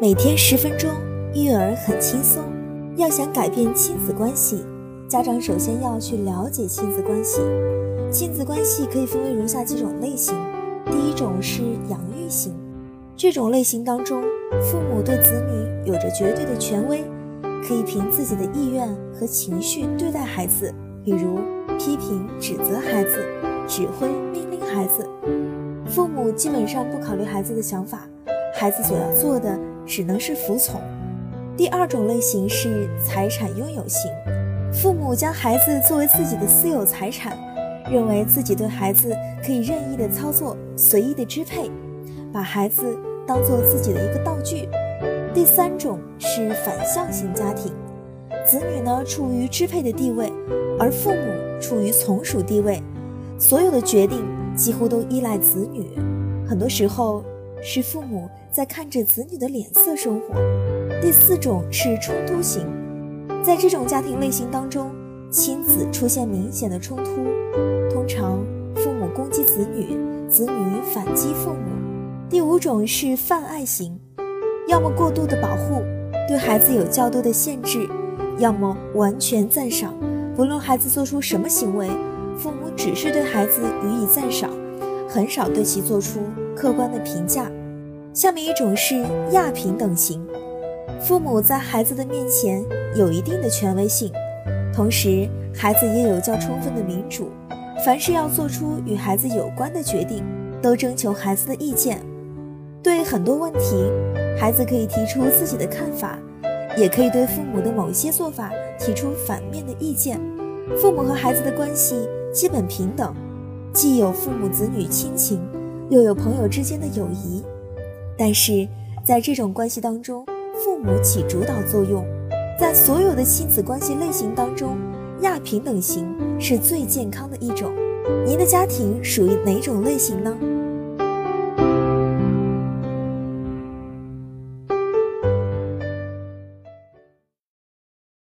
每天十分钟，育儿很轻松。要想改变亲子关系，家长首先要去了解亲子关系。亲子关系可以分为如下几种类型：第一种是养育型，这种类型当中，父母对子女有着绝对的权威，可以凭自己的意愿和情绪对待孩子，比如批评、指责孩子，指挥、命令孩子。父母基本上不考虑孩子的想法，孩子所要做的。只能是服从。第二种类型是财产拥有型，父母将孩子作为自己的私有财产，认为自己对孩子可以任意的操作、随意的支配，把孩子当做自己的一个道具。第三种是反向型家庭，子女呢处于支配的地位，而父母处于从属地位，所有的决定几乎都依赖子女，很多时候。是父母在看着子女的脸色生活。第四种是冲突型，在这种家庭类型当中，亲子出现明显的冲突，通常父母攻击子女，子女反击父母。第五种是泛爱型，要么过度的保护，对孩子有较多的限制，要么完全赞赏，不论孩子做出什么行为，父母只是对孩子予以赞赏，很少对其做出。客观的评价。下面一种是亚平等型，父母在孩子的面前有一定的权威性，同时孩子也有较充分的民主。凡是要做出与孩子有关的决定，都征求孩子的意见。对很多问题，孩子可以提出自己的看法，也可以对父母的某些做法提出反面的意见。父母和孩子的关系基本平等，既有父母子女亲情。又有朋友之间的友谊，但是在这种关系当中，父母起主导作用。在所有的亲子关系类型当中，亚平等型是最健康的一种。您的家庭属于哪种类型呢？